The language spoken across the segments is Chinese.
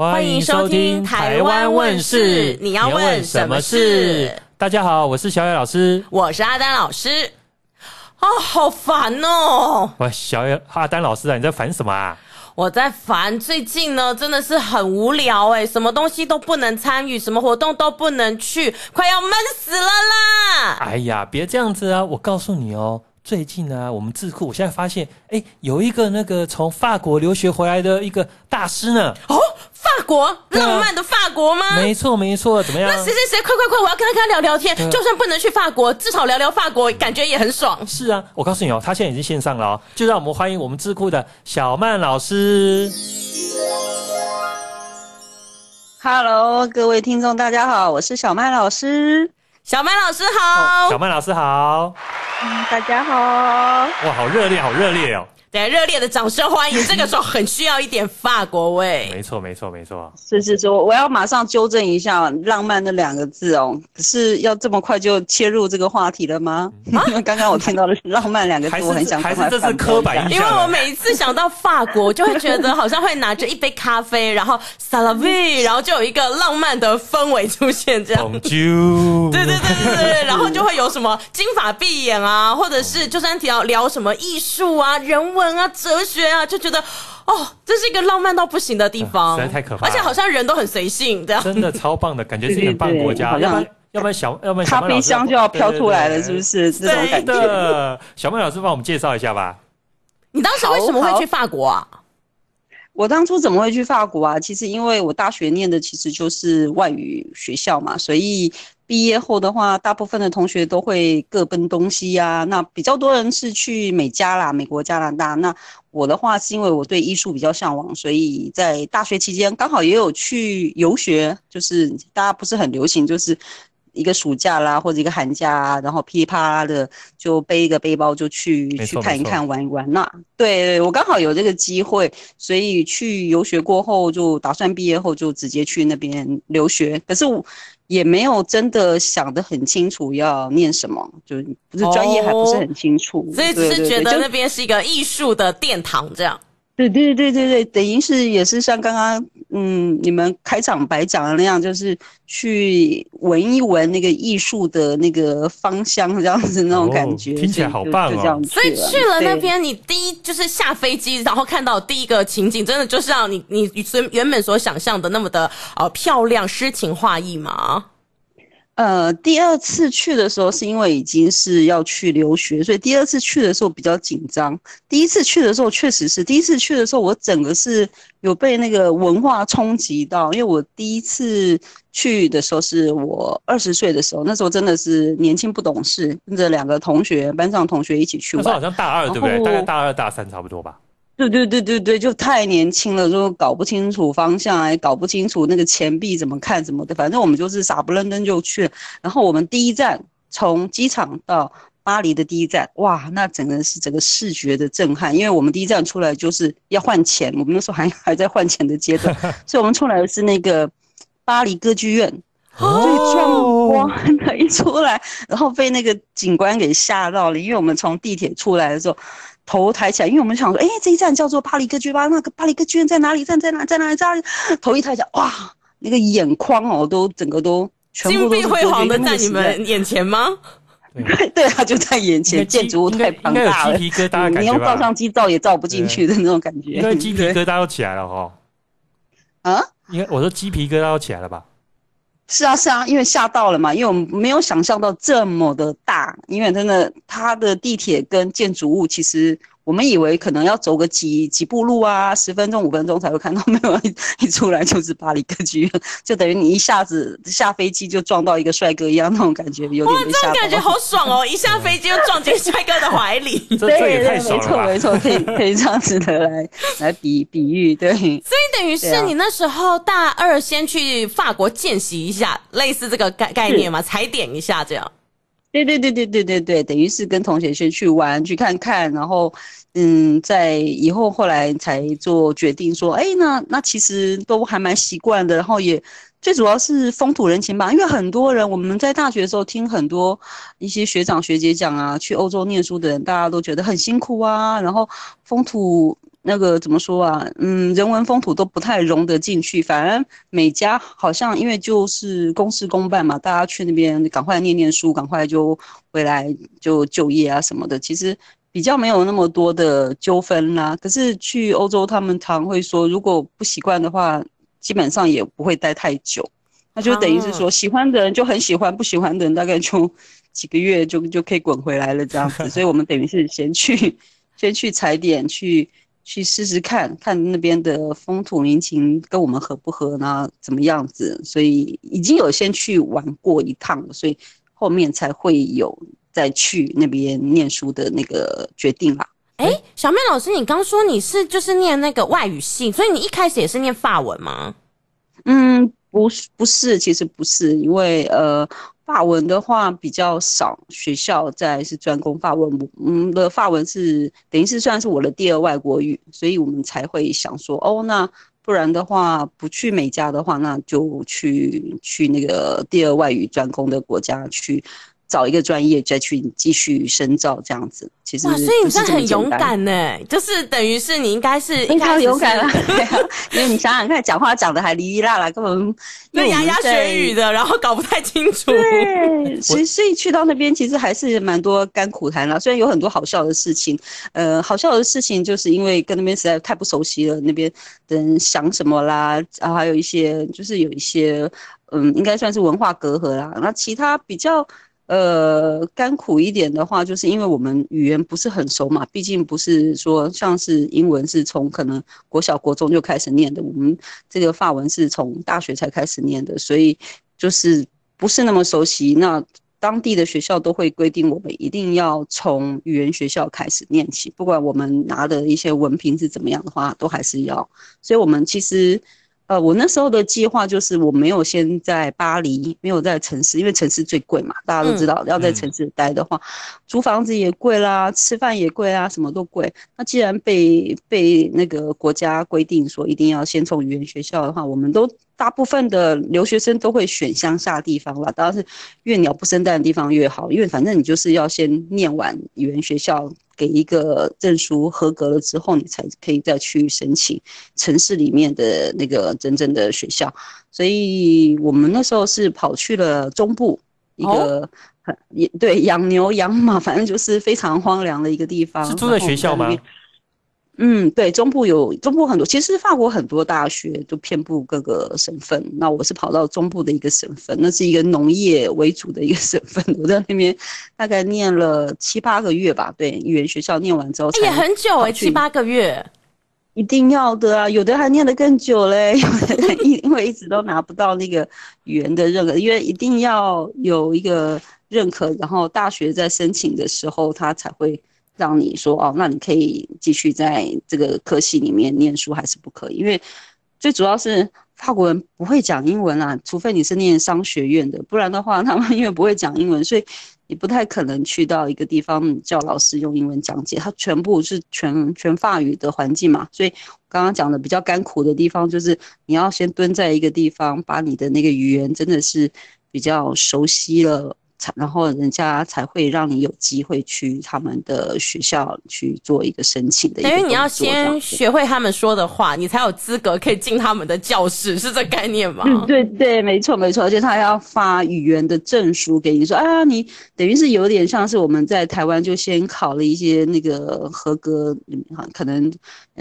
欢迎收听《台湾问事》，你要问什么事？大家好，我是小野老师，我是阿丹老师。啊、哦，好烦哦！喂，小野阿丹老师啊，你在烦什么啊？我在烦，最近呢真的是很无聊哎，什么东西都不能参与，什么活动都不能去，快要闷死了啦！哎呀，别这样子啊！我告诉你哦。最近呢，我们智库我现在发现，哎，有一个那个从法国留学回来的一个大师呢。哦，法国，浪漫的法国吗？没错，没错。怎么样？那谁谁谁，快快快，我要跟他跟他聊聊天。就算不能去法国，至少聊聊法国，感觉也很爽。是啊，我告诉你哦，他现在已经线上了哦，就让我们欢迎我们智库的小曼老师。Hello，各位听众，大家好，我是小曼老师。小曼老师好。哦，小曼老师好。嗯，大家好！哇，好热烈，好热烈哦！对，热烈的掌声欢迎。这个时候很需要一点法国味。没错，没错，没错。是是是，我要马上纠正一下“浪漫”那两个字哦。可是要这么快就切入这个话题了吗？因为 刚刚我听到的是“浪漫”两个字，我很想还是这是刻板印象。因为我每一次想到法国，就会觉得好像会拿着一杯咖啡，然后萨拉维，然后就有一个浪漫的氛围出现，这样。对对对对对，然后就会有什么金发碧眼啊，或者是就算要聊什么艺术啊、人文啊、哲学。啊，就觉得哦，这是一个浪漫到不行的地方，实在太可怕了。而且好像人都很随性，这样真的超棒的感觉，是一个棒国家。要不然，要不然小，要不然咖啡香就要飘出来了，是不是？这种感觉。小曼老师帮我们介绍一下吧。你当时为什么会去法国啊？我当初怎么会去法国啊？其实因为我大学念的其实就是外语学校嘛，所以。毕业后的话，大部分的同学都会各奔东西呀、那比较多人是去美加啦，美国、加拿大。那我的话是因为我对艺术比较向往，所以在大学期间刚好也有去游学，就是大家不是很流行，就是一个暑假啦或者一个寒假啊，然后噼里啪啦的就背一个背包就去去看一看玩一玩。那对我刚好有这个机会，所以去游学过后就打算毕业后就直接去那边留学。可是我。也没有真的想得很清楚要念什么，就不是专业还不是很清楚，所以只是觉得那边是一个艺术的殿堂这样。对对对对对，等于是也是像刚刚嗯你们开场白讲的那样，就是去闻一闻那个艺术的那个芳香，这样子那种感觉，哦、听起来好棒哦。所以去了那边，你第一就是下飞机，然后看到第一个情景，真的就是让你你原本所想象的那么的呃漂亮、诗情画意吗？呃，第二次去的时候是因为已经是要去留学，所以第二次去的时候比较紧张。第一次去的时候确实是，第一次去的时候我整个是有被那个文化冲击到，因为我第一次去的时候是我二十岁的时候，那时候真的是年轻不懂事，跟着两个同学，班上同学一起去玩。那时候好像大二对不对？大概大二大三差不多吧。对对对对对，就太年轻了，就搞不清楚方向，还搞不清楚那个钱币怎么看什么的，反正我们就是傻不愣登就去了。然后我们第一站从机场到巴黎的第一站，哇，那整个是整个视觉的震撼，因为我们第一站出来就是要换钱，我们那时候还还在换钱的阶段，所以我们出来的是那个巴黎歌剧院，最壮观的一出来，然后被那个警官给吓到了，因为我们从地铁出来的时候。头抬起来，因为我们想说，哎、欸，这一站叫做巴黎歌剧吧？那个巴黎歌剧院在哪里？站在哪？在哪里？在哪里？头一抬起来，哇，那个眼眶哦，都整个都全部都金碧辉煌的在你们眼前吗？对 对啊，就在眼前，建筑物太庞大了，鸡皮疙瘩，你用照相机照也照不进去的那种感觉，因为鸡皮疙瘩都起来了哈。啊？应该我说鸡皮疙瘩都起来了吧？是啊是啊，因为吓到了嘛，因为我们没有想象到这么的大，因为真的它的地铁跟建筑物其实我们以为可能要走个几几步路啊，十分钟五分钟才会看到，没有一出来就是巴黎歌剧院，就等于你一下子下飞机就撞到一个帅哥一样那种感觉，有点哇，这种感觉 好爽哦！一下飞机就撞进帅哥的怀里，对对，没错没错，可以可以这样子的来来比比喻，对。所以等于是你那时候大二先去法国见习一下，类似这个概概念嘛，踩点一下这样。对对对对对对对，等于是跟同学先去玩去看看，然后嗯，在以后后来才做决定说，哎，那那其实都还蛮习惯的，然后也最主要是风土人情吧，因为很多人我们在大学的时候听很多一些学长学姐讲啊，去欧洲念书的人，大家都觉得很辛苦啊，然后风土。那个怎么说啊？嗯，人文风土都不太融得进去，反而每家好像因为就是公事公办嘛，大家去那边赶快念念书，赶快就回来就就业啊什么的，其实比较没有那么多的纠纷啦。可是去欧洲，他们常会说，如果不习惯的话，基本上也不会待太久。那就等于是说，喜欢的人就很喜欢，不喜欢的人大概就 几个月就就可以滚回来了这样子。所以我们等于是先去先去踩点去。去试试看看那边的风土民情跟我们合不合呢？怎么样子？所以已经有先去玩过一趟了，所以后面才会有再去那边念书的那个决定啦。哎、欸，小妹老师，你刚说你是就是念那个外语系，所以你一开始也是念法文吗？嗯，不是，不是，其实不是，因为呃。法文的话比较少，学校在是专攻法文，嗯的法文是等于是算是我的第二外国语，所以我们才会想说，哦，那不然的话不去美加的话，那就去去那个第二外语专攻的国家去。找一个专业再去继续深造，这样子其实哇，所以你算很勇敢呢，就是等于是你应该是应该勇敢了，因为你想想看，讲话讲的还哩哩啦啦，根本那牙牙学语的，然后搞不太清楚。对，所以所以去到那边其实还是蛮多甘苦谈啦，虽然有很多好笑的事情，呃，好笑的事情就是因为跟那边实在太不熟悉了，那边的人想什么啦，然后还有一些就是有一些嗯，应该算是文化隔阂啦，那其他比较。呃，甘苦一点的话，就是因为我们语言不是很熟嘛，毕竟不是说像是英文是从可能国小国中就开始念的，我们这个法文是从大学才开始念的，所以就是不是那么熟悉。那当地的学校都会规定我们一定要从语言学校开始念起，不管我们拿的一些文凭是怎么样的话，都还是要。所以我们其实。呃，我那时候的计划就是我没有先在巴黎，没有在城市，因为城市最贵嘛，大家都知道，要在城市待的话，租房子也贵啦，吃饭也贵啊，什么都贵。那既然被被那个国家规定说一定要先从语言学校的话，我们都大部分的留学生都会选乡下地方啦，当然是越鸟不生蛋的地方越好，因为反正你就是要先念完语言学校。给一个证书合格了之后，你才可以再去申请城市里面的那个真正的学校。所以我们那时候是跑去了中部一个很也对养牛养马，反正就是非常荒凉的一个地方。是住在学校吗？嗯，对，中部有中部很多，其实法国很多大学都遍布各个省份。那我是跑到中部的一个省份，那是一个农业为主的一个省份。我在那边大概念了七八个月吧，对，语言学校念完之后，也很久哎，七八个月，一定要的啊，有的还念得更久嘞，因为一直都拿不到那个语言的认可，因为一定要有一个认可，然后大学在申请的时候他才会。让你说哦，那你可以继续在这个科系里面念书，还是不可以？因为最主要是法国人不会讲英文啊，除非你是念商学院的，不然的话，他们 因为不会讲英文，所以你不太可能去到一个地方叫老师用英文讲解，它全部是全全法语的环境嘛。所以刚刚讲的比较甘苦的地方，就是你要先蹲在一个地方，把你的那个语言真的是比较熟悉了。然后人家才会让你有机会去他们的学校去做一个申请的。因为你要先学会他们说的话，你才有资格可以进他们的教室，是这概念吗？嗯，对对，没错没错，而且他要发语言的证书给你，说啊，你等于是有点像是我们在台湾就先考了一些那个合格，可能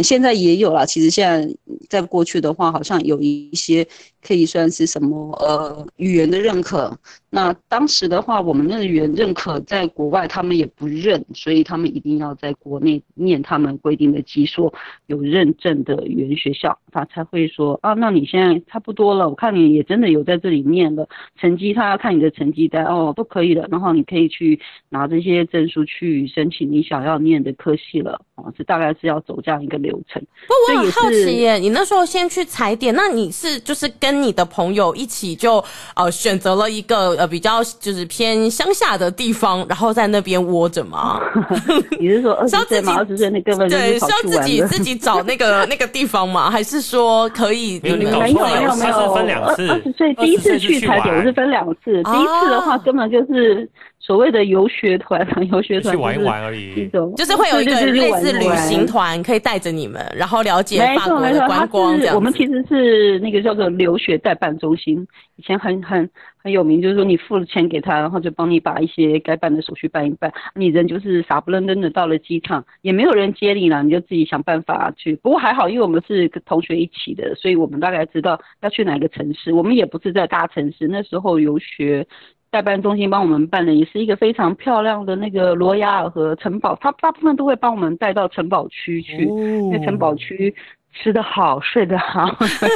现在也有了。其实现在在过去的话，好像有一些可以算是什么呃语言的认可。那当时的。话，我们那个语言认可在国外他们也不认，所以他们一定要在国内念他们规定的级数有认证的语言学校，他才会说啊，那你现在差不多了，我看你也真的有在这里念了，成绩他要看你的成绩单哦，都可以了，然后你可以去拿这些证书去申请你想要念的科系了。哦，这大概是要走这样一个流程。不，我很好奇耶，你那时候先去踩点，那你是就是跟你的朋友一起就呃选择了一个呃比较就是偏乡下的地方，然后在那边窝着吗？你是说二十岁吗？二十岁那根本对，是要自己自己找那个 那个地方吗？还是说可以？没有，没有，没有，没有，分两次。二十岁第一次去踩点，我是分两次。第一次的话，根本就是。所谓的游学团，游学团去玩一玩而已，一种就是会有一个类似旅行团，可以带着你们，然后了解法国的观光。我们其实是那个叫做留学代办中心，以前很很很有名，就是说你付了钱给他，然后就帮你把一些该办的手续办一办，你人就是傻不愣登的到了机场，也没有人接你了，你就自己想办法去。不过还好，因为我们是同学一起的，所以我们大概知道要去哪个城市。我们也不是在大城市，那时候游学。代办中心帮我们办的也是一个非常漂亮的那个罗亚尔河城堡，他大部分都会帮我们带到城堡区去，因为城堡区。吃得好，睡得好，所以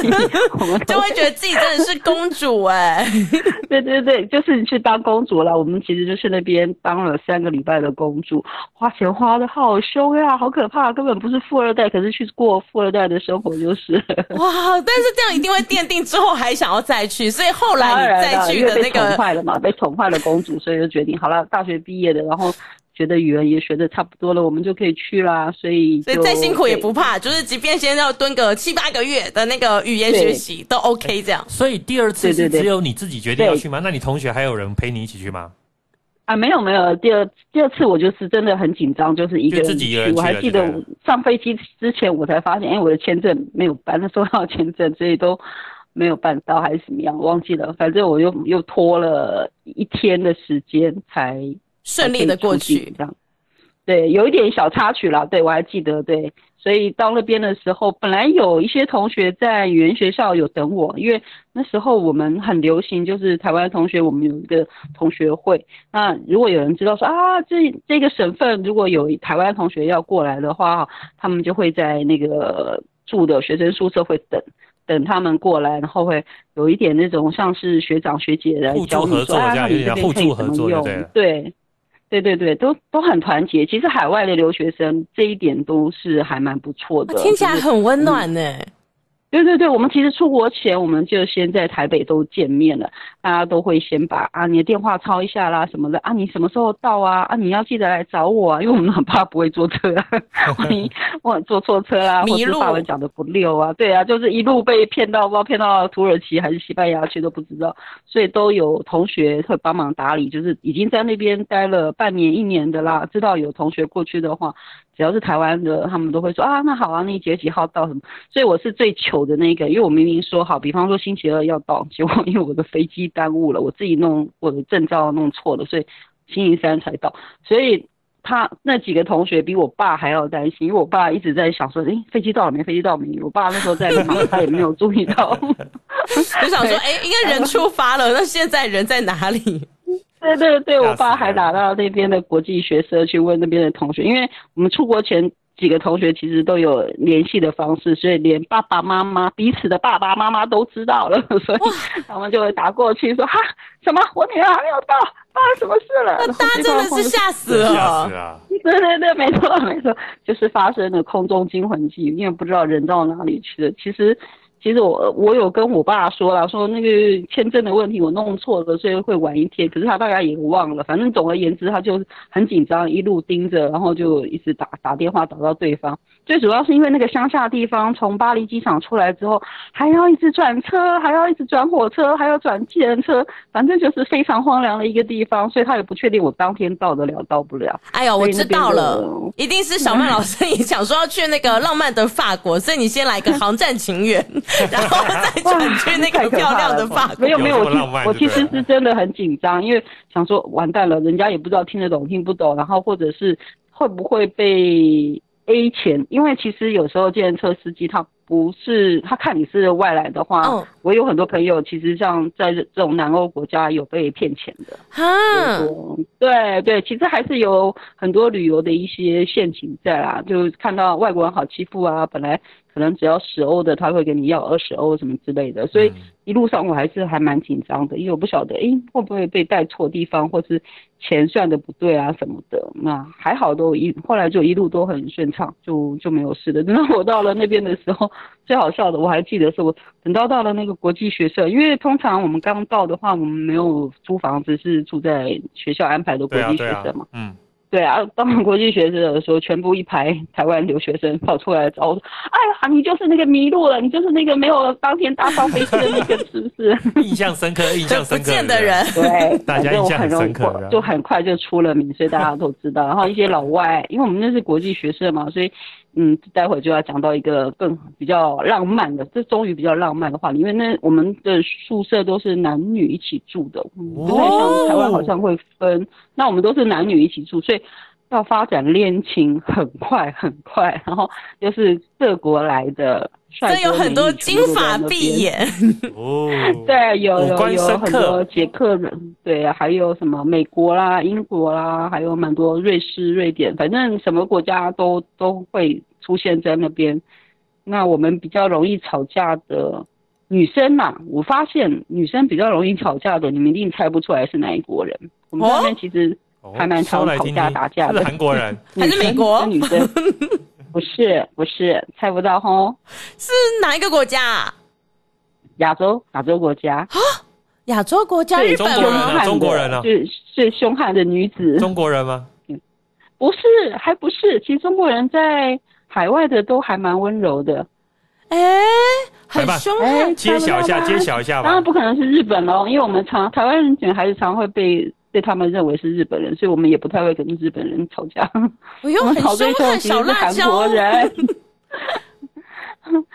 我们就会觉得自己真的是公主哎、欸。对对对，就是你去当公主了。我们其实就是那边当了三个礼拜的公主，花钱花的好凶呀，好可怕，根本不是富二代，可是去过富二代的生活就是。哇！但是这样一定会奠定之后还想要再去，所以后来你再去的那个被宠坏了嘛，被宠坏了公主，所以就决定好了，大学毕业的，然后。学的语言也学的差不多了，我们就可以去啦。所以，所以再辛苦也不怕，就是即便先要蹲个七八个月的那个语言学习都 OK 这样。所以第二次是只有你自己决定要去吗？那你同学还有人陪你一起去吗？啊，没有没有，第二第二次我就是真的很紧张，就是一个人去。自己一个人去。我还记得上飞机之前我才发现，哎，我的签证没有办，那时候要签证，所以都没有办到还是怎么样，忘记了。反正我又又拖了一天的时间才。顺利的过去，这样，对，有一点小插曲啦，对，我还记得，对，所以到那边的时候，本来有一些同学在语言学校有等我，因为那时候我们很流行，就是台湾同学，我们有一个同学会，那如果有人知道说啊，这这个省份如果有台湾同学要过来的话，他们就会在那个住的学生宿舍会等。等他们过来，然后会有一点那种像是学长学姐来教你说啊，你这边可以怎么用？对。对对对，都都很团结。其实海外的留学生这一点都是还蛮不错的，听起来很温暖呢。嗯对对对，我们其实出国前，我们就先在台北都见面了，大家都会先把啊你的电话抄一下啦什么的啊，你什么时候到啊啊，你要记得来找我啊，因为我们很怕不会坐车啊，万一我坐错车啊，或者法文讲的不溜啊，对啊，就是一路被骗到不知道骗到土耳其还是西班牙去都不知道，所以都有同学会帮忙打理，就是已经在那边待了半年一年的啦，知道有同学过去的话。只要是台湾的，他们都会说啊，那好啊，那几月几号到什么？所以我是最糗的那个，因为我明明说好，比方说星期二要到，结果因为我的飞机耽误了，我自己弄我的证照弄错了，所以星期三才到。所以他那几个同学比我爸还要担心，因为我爸一直在想说，诶，飞机到了没？飞机到了没？我爸那时候在忙，他也没有注意到，就想说，诶，应该人出发了，那现在人在哪里？对对对，我爸还打到那边的国际学社去问那边的同学，因为我们出国前几个同学其实都有联系的方式，所以连爸爸妈妈彼此的爸爸妈妈都知道了，所以他们就会打过去说哈什么我女儿还没有到，发生什么事了？那大家真的是吓死了，吓死啊！对对对，没错没错，就是发生了空中惊魂记，因为不知道人到哪里去了。其实。其实我我有跟我爸说了，说那个签证的问题我弄错了，所以会晚一天。可是他大概也忘了，反正总而言之，他就很紧张，一路盯着，然后就一直打打电话打到对方。最主要是因为那个乡下地方，从巴黎机场出来之后，还要一直转车，还要一直转火车，还要转计程车，反正就是非常荒凉的一个地方，所以他也不确定我当天到得了到不了。哎呦，我知道了，一定是小曼老师 你想说要去那个浪漫的法国，所以你先来个航站情缘。然后再转去那个漂亮的法国。没有没有，我我其实是真的很紧张，因为想说完蛋了，人家也不知道听得懂听不懂，然后或者是会不会被 A 钱，因为其实有时候计程车司机他。不是他看你是外来的话，嗯，我有很多朋友其实像在这种南欧国家有被骗钱的，哈，对对，其实还是有很多旅游的一些陷阱在啦，就看到外国人好欺负啊，本来。可能只要十欧的，他会给你要二十欧什么之类的，所以一路上我还是还蛮紧张的，因为我不晓得，哎，会不会被带错地方，或是钱算的不对啊什么的。那还好都一，后来就一路都很顺畅，就就没有事的。等到我到了那边的时候，最好笑的我还记得是我等到到了那个国际学社，因为通常我们刚到的话，我们没有租房子，是住在学校安排的国际学社嘛，嗯。对啊，当国际学生的时候，全部一排台湾留学生跑出来找我说：“哎呀，你就是那个迷路了，你就是那个没有当天搭上飞机的那个，是不是？”印象深刻，印象深刻。不见的人，对，大家印象很深刻，就很快就出了名，所以大家都知道。然后一些老外，因为我们那是国际学社嘛，所以。嗯，待会就要讲到一个更比较浪漫的，这终于比较浪漫的话，因为那我们的宿舍都是男女一起住的，不太像台湾好像会分。那我们都是男女一起住，所以要发展恋情很快很快，然后又是各国来的帅哥美女，有很多金发碧眼哦，对，有有有很多捷克人，对啊，还有什么美国啦、英国啦，还有蛮多瑞士、瑞典，反正什么国家都都会出现在那边。那我们比较容易吵架的女生嘛，我发现女生比较容易吵架的，你们一定猜不出来是哪一国人。我们那边其实还蛮常吵架打架的，韩国人 还是美国女生？不是不是，猜不到吼，是哪一个国家啊？亚洲亚洲国家啊？亚洲国家？日本吗？中国人啊？是是凶悍的女子？中国人吗？不是，还不是。其实中国人在海外的都还蛮温柔的。哎，很凶悍。揭晓一下，揭晓一下吧。当然不可能是日本喽，因为我们常台湾人女孩子常会被。被他们认为是日本人，所以我们也不太会跟日本人吵架。我用很凶悍小辣椒。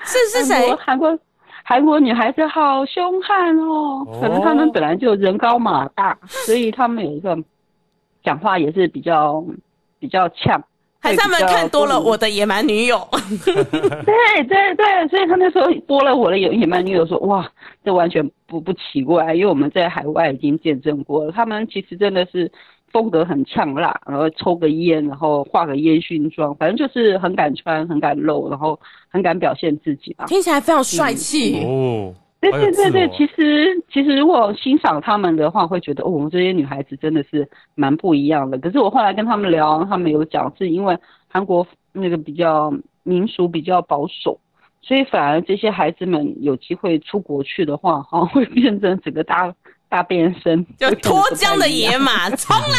是是谁？韩国韩国女孩子好凶悍哦，可能他们本来就人高马大，所以他们有一个讲话也是比较比较呛。还是他们看多了《我的野蛮女友》对对对，所以他那时候播了《我的野野蛮女友》，说哇，这完全不不奇怪，因为我们在海外已经见证过了，他们其实真的是风格很呛辣，然后抽个烟，然后化个烟熏妆，反正就是很敢穿，很敢露，然后很敢表现自己吧，听起来非常帅气。哦。对对对对，其实其实如果欣赏他们的话，会觉得哦，我们这些女孩子真的是蛮不一样的。可是我后来跟他们聊，他们有讲是因为韩国那个比较民俗比较保守，所以反而这些孩子们有机会出国去的话，哈，会变成整个大。大变身，就脱缰的野马，冲啦！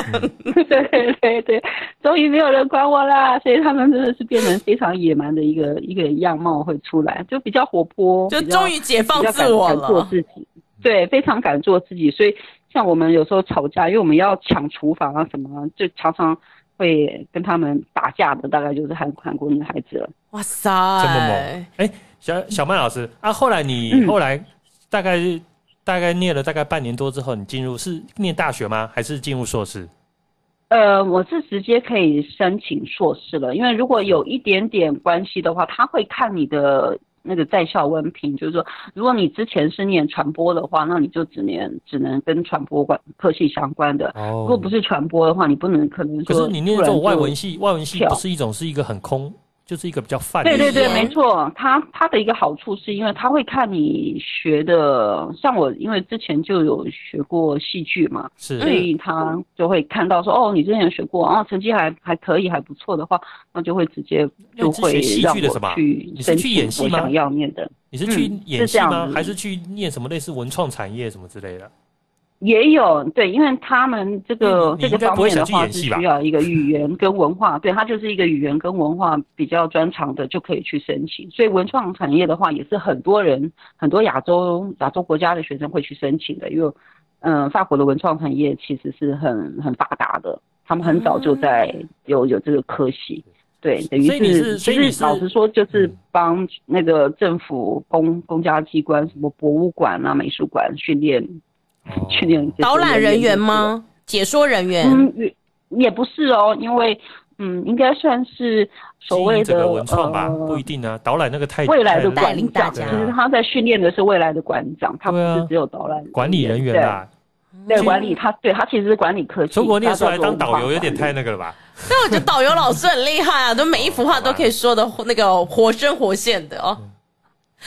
对对对，终于没有人管我啦，所以他们真的是变成非常野蛮的一个一个样貌会出来，就比较活泼，就终于解放自我了，敢做自己，对，非常敢做自己。所以像我们有时候吵架，因为我们要抢厨房啊什么，就常常会跟他们打架的，大概就是韩韩国女孩子了。哇塞，这么猛！哎，小小曼老师啊，后来你后来大概是。大概念了大概半年多之后，你进入是念大学吗？还是进入硕士？呃，我是直接可以申请硕士了，因为如果有一点点关系的话，他会看你的那个在校文凭，就是说，如果你之前是念传播的话，那你就只能只能跟传播管科系相关的。哦。如果不是传播的话，你不能可能说。可是你念这种外文系，外文系不是一种，是一个很空。就是一个比较泛的。对对对，没错。它它的一个好处是因为它会看你学的，像我因为之前就有学过戏剧嘛，是，所以他就会看到说，哦，你之前学过，然后成绩还还可以，还不错的话，那就会直接就会让我去申请我想要念的。你是去演戏吗？还是去念什么类似文创产业什么之类的？也有对，因为他们这个这个方面的话是需要一个语言跟文化，对，他就是一个语言跟文化比较专长的就可以去申请。所以文创产业的话，也是很多人很多亚洲亚洲国家的学生会去申请的，因为嗯，法国的文创产业其实是很很发达的，他们很早就在有有这个科系，对，等于是其实老实说就是帮那个政府公公家机关什么博物馆啊、美术馆训练。去年导览人员吗？解说人员？嗯，也也不是哦，因为嗯，应该算是所谓的文创吧，呃、不一定啊。导览那个太未来的管理长，其实他在训练的是未来的馆长，他不是只有导览管理人员啦。对，管理他，对他其实是管理科。出国念出来当导游有点太那个了吧？但我觉得导游老师很厉害啊，都每一幅画都可以说的那个活生活现的哦。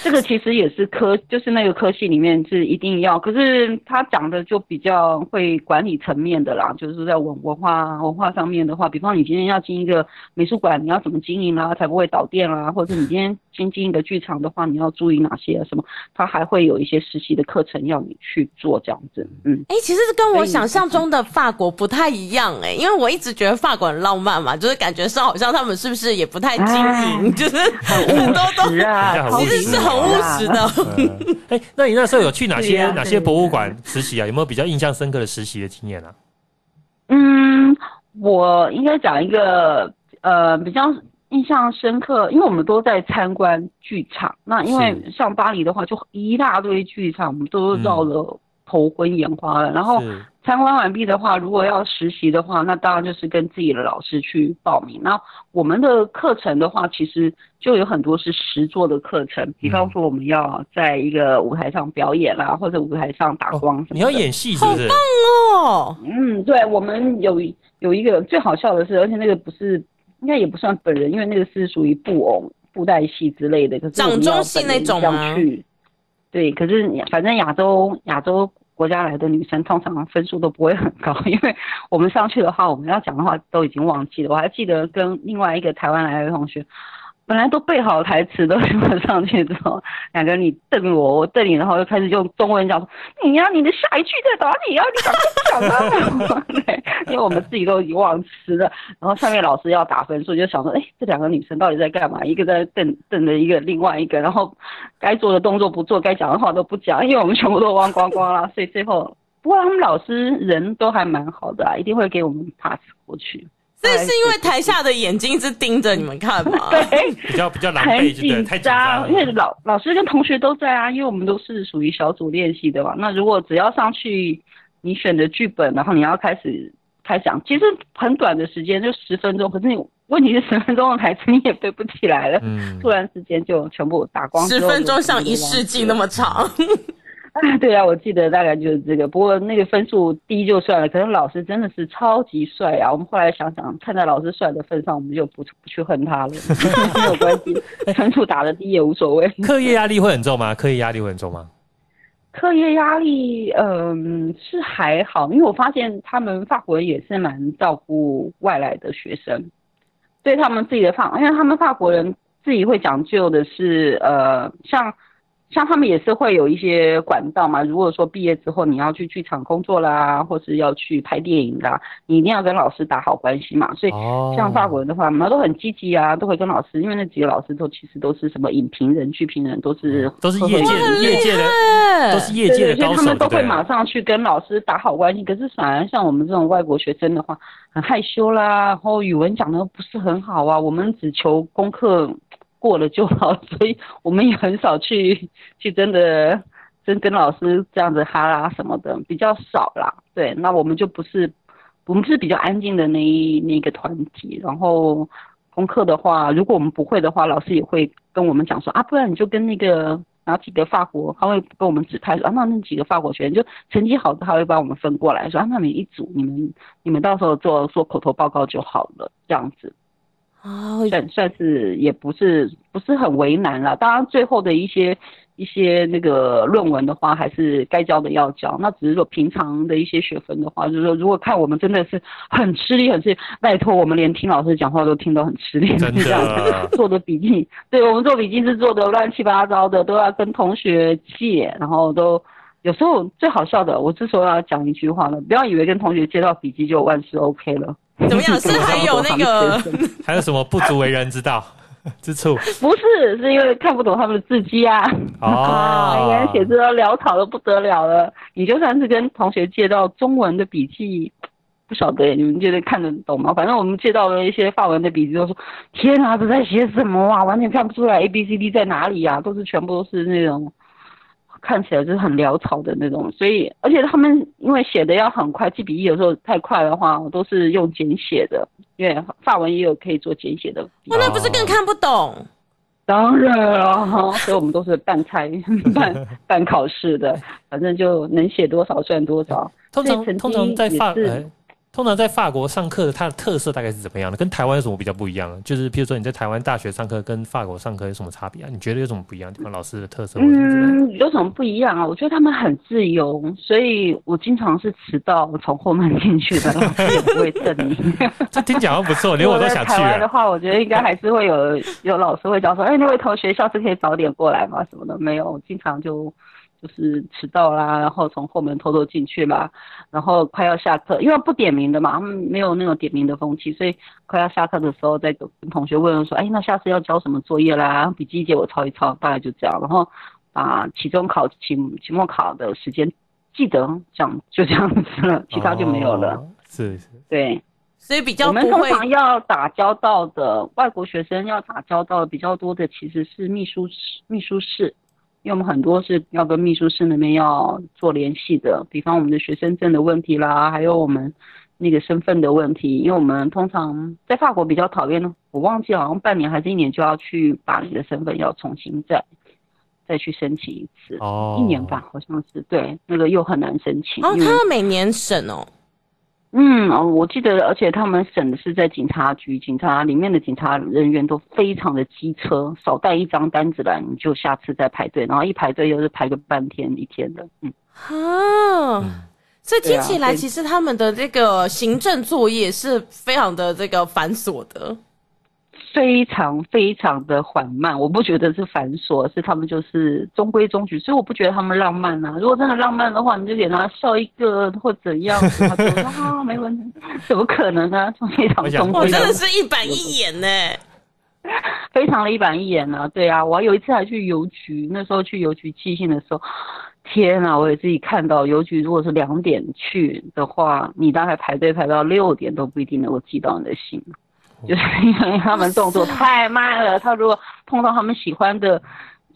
这个其实也是科，就是那个科系里面是一定要，可是他讲的就比较会管理层面的啦，就是在文文化文化上面的话，比方你今天要进一个美术馆，你要怎么经营啦，才不会倒店啦，或者你今天新进一个剧场的话，你要注意哪些什么，他还会有一些实习的课程要你去做这样子，嗯，哎、欸，其实是跟我想象中的法国不太一样哎、欸，因为我一直觉得法国很浪漫嘛，就是感觉上好像他们是不是也不太经营，就是很多 都其实是。很务实的。哎，那你那时候有去哪些哪些博物馆实习啊？有没有比较印象深刻的实习的经验啊？嗯，我应该讲一个呃比较印象深刻，因为我们都在参观剧场。那因为像巴黎的话，就一大堆剧场，我们都绕了头昏眼花了。然后。参观完毕的话，如果要实习的话，那当然就是跟自己的老师去报名。那我们的课程的话，其实就有很多是实做的课程，比方说我们要在一个舞台上表演啦，或者舞台上打光你要演戏是不是？好棒哦！嗯，对，我们有有一个最好笑的是，而且那个不是，应该也不算本人，因为那个是属于布偶、布袋戏之类的。可是掌中戏那种吗？对，可是反正亚洲亚洲。国家来的女生通常分数都不会很高，因为我们上去的话，我们要讲的话都已经忘记了。我还记得跟另外一个台湾来的同学。本来都背好台词，都上去之后，两个人你瞪我，我瞪你，然后又开始用中文讲：“你呀、你的下一句在哪里呀？你赶快讲啊！” 对，因为我们自己都已经忘词了。然后上面老师要打分数，就想说：“哎，这两个女生到底在干嘛？一个在瞪瞪着一个，另外一个，然后该做的动作不做，该讲的话都不讲，因为我们全部都忘光光了。所以最后，不过他们老师人都还蛮好的啊，一定会给我们 pass 过去。”这是因为台下的眼睛一直盯着你们看嘛？对，比较比较狼狈，对，太紧张。因为老老师跟同学都在啊，因为我们都是属于小组练习的嘛。那如果只要上去，你选的剧本，然后你要开始开讲，其实很短的时间，就十分钟。可是你问题是十分钟的台词你也背不起来了，嗯，突然之间就全部打光。十分钟像一世纪那么长。啊，对啊，我记得大概就是这个。不过那个分数低就算了，可是老师真的是超级帅啊！我们后来想想，看在老师帅的份上，我们就不不去恨他了，没有关系，分数打的低也无所谓。课业压力会很重吗？课业压力会很重吗？课业压力，嗯，是还好，因为我发现他们法国人也是蛮照顾外来的学生，对他们自己的法，因为他们法国人自己会讲究的是，呃，像。像他们也是会有一些管道嘛，如果说毕业之后你要去剧场工作啦，或是要去拍电影啦，你一定要跟老师打好关系嘛。所以像法国人的话，他们都很积极啊，都会跟老师，因为那几个老师都其实都是什么影评人、剧评人，都是都是业界的业界的，都是业界的高手，所以他们都会马上去跟老师打好关系。可是反而像我们这种外国学生的话，很害羞啦，然后语文讲的不是很好啊，我们只求功课。过了就好，所以我们也很少去去真的真跟老师这样子哈啦什么的比较少啦。对，那我们就不是我们是比较安静的那一那个团体。然后功课的话，如果我们不会的话，老师也会跟我们讲说啊，不然你就跟那个哪几个法国，他会跟我们指派说啊，那那几个法国学生就成绩好的，他会帮我们分过来说啊，那你一组，你们你们到时候做做口头报告就好了，这样子。啊，算算是也不是不是很为难了。当然，最后的一些一些那个论文的话，还是该交的要交。那只是说平常的一些学分的话，就是说如果看我们真的是 很吃力，很吃力，拜托我们连听老师讲话都听得很吃力，真的这样做的笔记，对我们做笔记是做的乱七八糟的，都要跟同学借，然后都有时候最好笑的，我之所以要讲一句话呢，不要以为跟同学借到笔记就万事 OK 了。怎么样？是还有那个，还有什么不足为人之道之处？不是，是因为看不懂他们的字迹啊。哦，哎呀，写字都潦草的不得了了。你就算是跟同学借到中文的笔记，不晓得你们觉得看得懂吗？反正我们借到了一些法文的笔记，都说天啊，这在写什么啊？完全看不出来 A B C D 在哪里呀，啊？都是全部都是那种。看起来就是很潦草的那种，所以而且他们因为写的要很快，记笔记有时候太快的话，我都是用简写的，因为法文也有可以做简写的。哦，那不是更看不懂？当然了，所以我们都是半猜半 半考试的，反正就能写多少算多少。通常通常在法通常在法国上课，它的特色大概是怎么样的？跟台湾有什么比较不一样？就是比如说你在台湾大学上课，跟法国上课有什么差别啊？你觉得有什么不一样的地方？老师的特色？嗯，有什么不一样啊？我觉得他们很自由，所以我经常是迟到，从后门进去的，老师也不会瞪你。这听起来不错，连我都想去。台湾的话，我觉得应该还是会有有老师会教说，哎，那位同学下次可以早点过来吗？什么的没有，经常就。就是迟到啦，然后从后门偷偷进去啦，然后快要下课，因为不点名的嘛，他们没有那种点名的风气，所以快要下课的时候再跟同学问问说，哎，那下次要交什么作业啦？笔记借我抄一抄，大概就这样，然后把期中考、期期末考的时间记得，这样就这样子了，其他就没有了。哦、是是，对，所以比较我们通常要打交道的外国学生要打交道的比较多的其实是秘书室，秘书室。因为我们很多是要跟秘书室那边要做联系的，比方我们的学生证的问题啦，还有我们那个身份的问题。因为我们通常在法国比较讨厌，我忘记好像半年还是一年就要去把你的身份要重新再再去申请一次，哦，一年吧，好像是对，那个又很难申请。哦，他要每年审哦。嗯，我记得，而且他们审的是在警察局，警察里面的警察人员都非常的机车，少带一张单子来，你就下次再排队，然后一排队又是排个半天一天的，嗯，啊，所以听起来其实他们的这个行政作业是非常的这个繁琐的。非常非常的缓慢，我不觉得是繁琐，是他们就是中规中矩，所以我不觉得他们浪漫啊。如果真的浪漫的话，你就给他笑一个或怎样，他说啊没问题，怎么可能呢？非常中规，真的是一板一眼呢，非常的一板一眼呢、啊。对啊，我有一次还去邮局，那时候去邮局寄信的时候，天啊，我也自己看到邮局，如果是两点去的话，你大概排队排到六点都不一定能够寄到你的信。就是因为他们动作太慢了，他如果碰到他们喜欢的。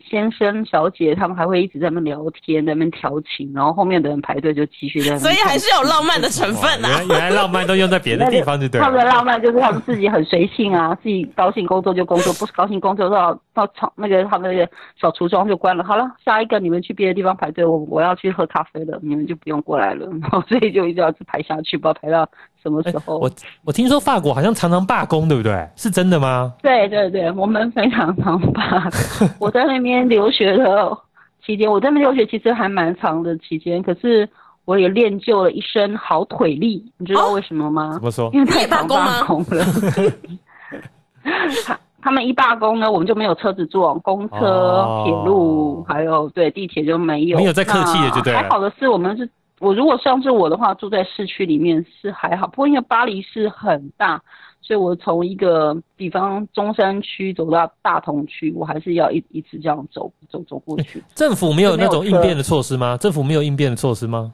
先生、小姐，他们还会一直在那边聊天，在那边调情，然后后面的人排队就继续在那。所以还是有浪漫的成分啊！原来原来浪漫都用在别的地方，就对了。他们的浪漫就是他们自己很随性啊，自己高兴工作就工作，不是高兴工作到到厂那个他们那个小橱窗就关了。好了，下一个你们去别的地方排队，我我要去喝咖啡了，你们就不用过来了。然后所以就一直要去排下去，不知道排到什么时候。欸、我我听说法国好像常常罢工，对不对？是真的吗？对对对，我们非常常罢工。我在那边。留学的期间，我在那边留学其实还蛮长的期间，可是我也练就了一身好腿力，你知道为什么吗？哦、怎么说？因为太常罢工了。他他们一罢工呢，我们就没有车子坐，公车、铁、哦、路还有对地铁就没有。没有再客气的就对了。还好的是，我们是我如果上次我的话，住在市区里面是还好，不过因为巴黎是很大。所以，我从一个比方中山区走到大同区，我还是要一一直这样走走走过去。政府没有那种应变的措施吗？政府没有应变的措施吗？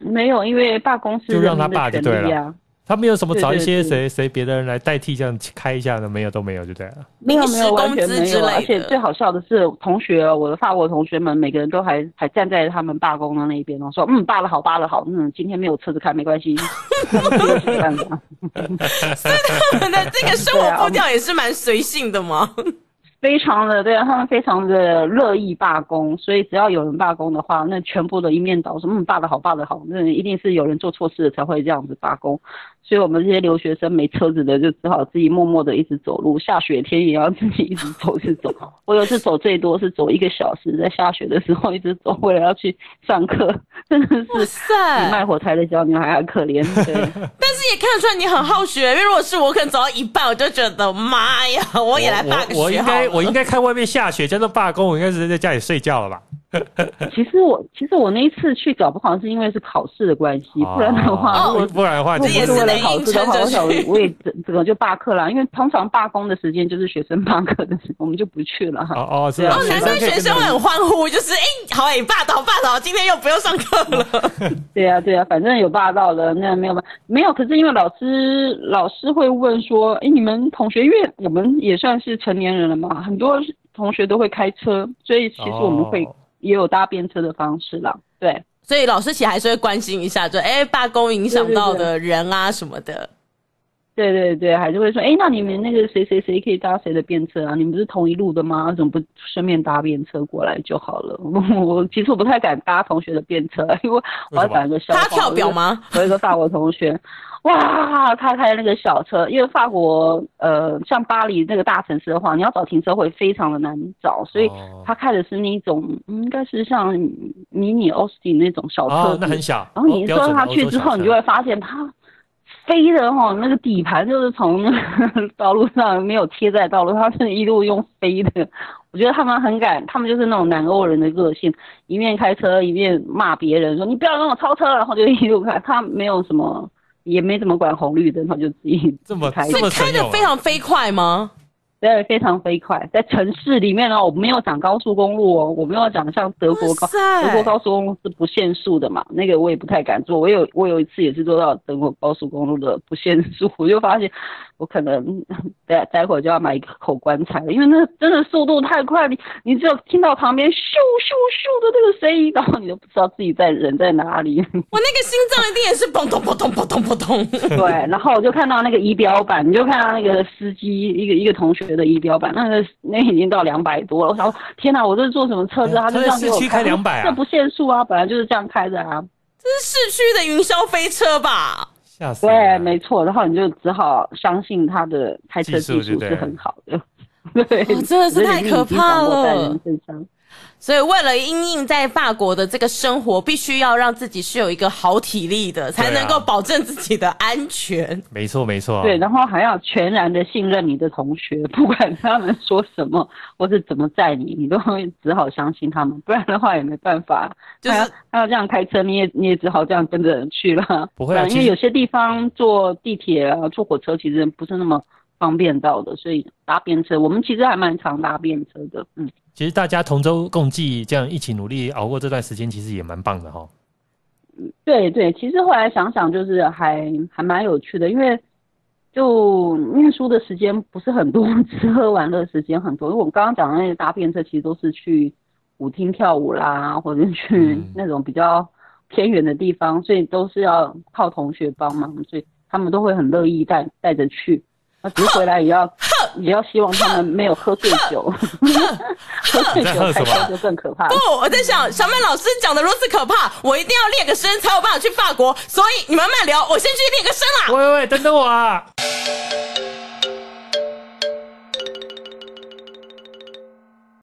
没有，因为罢工是、啊、就让他罢就对了。他没有什么找一些谁谁别的人来代替这样开一下的，没有都没有，就这样。没有没有完全没有，而且最好笑的是，同学，我的法国同学们每个人都还还站在他们罢工的那一边，然后说嗯罢了好罢了好，嗯今天没有车子开没关系，他们自己想办法。所以他们的这个生活步调也是蛮随性的嘛。非常的对啊，他们非常的乐意罢工，所以只要有人罢工的话，那全部的一面倒说嗯罢的好罢的好，那一定是有人做错事了才会这样子罢工。所以我们这些留学生没车子的，就只好自己默默的一直走路，下雪天也要自己 一直走，一直走。我有次走最多是走一个小时，在下雪的时候一直走，为了要去上课，真的是比卖火柴的小女孩还可怜。对，但是也看得出来你很好学，因为如果是我，可能走到一半我就觉得妈呀，我也来罢个学我，我，我应该我应该看外面下雪叫做罢工，我应该是在家里睡觉了吧。其实我其实我那一次去搞不好是因为是考试的关系，哦，不然的话，哦，不然的话，如果不是为了考试的话，我想我也整整个就罢课了。因为通常罢工的时间就是学生罢课的时间，我们就不去了哈。哦哦，是啊。然后男生学生会很欢呼，就是哎，欸，好哎，霸道霸道，今天又不用上课了。对呀，啊，对呀，啊，反正有霸道的，那没有办，没有。可是因为老师老师会问说，哎，欸，你们同学因为我们也算是成年人了嘛，很多同学都会开车，所以其实我们会。也有搭便车的方式啦，对，所以老师其实还是会关心一下，就哎，罢工影响到的人啊什么的。对对对，还是会说，哎，那你们那个谁谁谁可以搭谁的便车啊？你们不是同一路的吗？怎么不顺便搭便车过来就好了？我，我其实我不太敢搭同学的便车，因为我要讲一个笑话。他跳表吗？我有一个法国同学，哇，他开那个小车，因为法国呃，像巴黎那个大城市的话，你要找停车位非常的难找，所以他开的是那种应该是像迷你奥斯汀那种小车，哦，那很小。然后你坐他去之后，你就会发现他。飞的哈，那个底盘就是从 道路上没有贴在道路，上是一路用飞的。我觉得他们很敢，他们就是那种南欧人的个性，一面开车一面骂别人，说你不要让我超车，然后就一路开。他没有什么，也没怎么管红绿灯，他就自己这么开。所以开的非常飞快吗？对，非常飞快，在城市里面呢，我没有讲高速公路哦，我没有讲像德国高德国高速公路是不限速的嘛，那个我也不太敢坐。我有我有一次也是坐到德国高速公路的不限速，我就发现。我可能待待会儿就要买一口棺材了，因为那真的速度太快，你你只有听到旁边咻咻咻的那个声音，然后你都不知道自己在人在哪里。我那个心脏一定也是砰咚砰咚砰咚砰咚。对，然后我就看到那个仪表板，你就看到那个司机一个一个同学的仪表板，那个那已经到两百多了。我想说，天哪，我这是坐什么车子？他就这样给我开两百，这不限速啊，本来就是这样开的啊。这是市区的云霄飞车吧？吓死对，没错，然后你就只好相信他的开车技术是很好的。对，真的是太可怕了。所以，为了因应在法国的这个生活，必须要让自己是有一个好体力的，才能够保证自己的安全。没错，没错。对，然后还要全然的信任你的同学，不管他们说什么或是怎么载你，你都会只好相信他们，不然的话也没办法。就是他要，他要这样开车，你也你也只好这样跟着人去了。不会啊，因为有些地方坐地铁啊、坐火车其实不是那么方便到的，所以搭便车，我们其实还蛮常搭便车的。嗯。其实大家同舟共济，这样一起努力熬过这段时间，其实也蛮棒的哈。对对，其实后来想想，就是还还蛮有趣的，因为就念书的时间不是很多，吃喝玩乐时间很多。因为我们刚刚讲的那些搭便车，其实都是去舞厅跳舞啦，或者去那种比较偏远的地方，嗯、所以都是要靠同学帮忙，所以他们都会很乐意带带着去。那只是回来也要也要希望他们没有喝醉酒，喝醉酒开车就更可怕。不，我在想小曼老师讲的如此可怕，我一定要练个身才有办法去法国。所以你们慢慢聊，我先去练个身啦。喂喂喂，等等我啊！